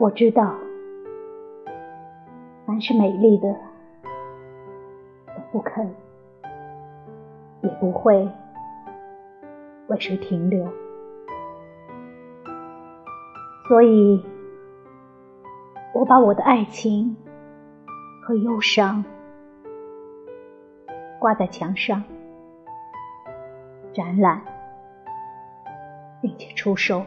我知道，凡是美丽的，都不肯，也不会，为谁停留？所以我把我的爱情和忧伤，挂在墙上，展览，并且出售。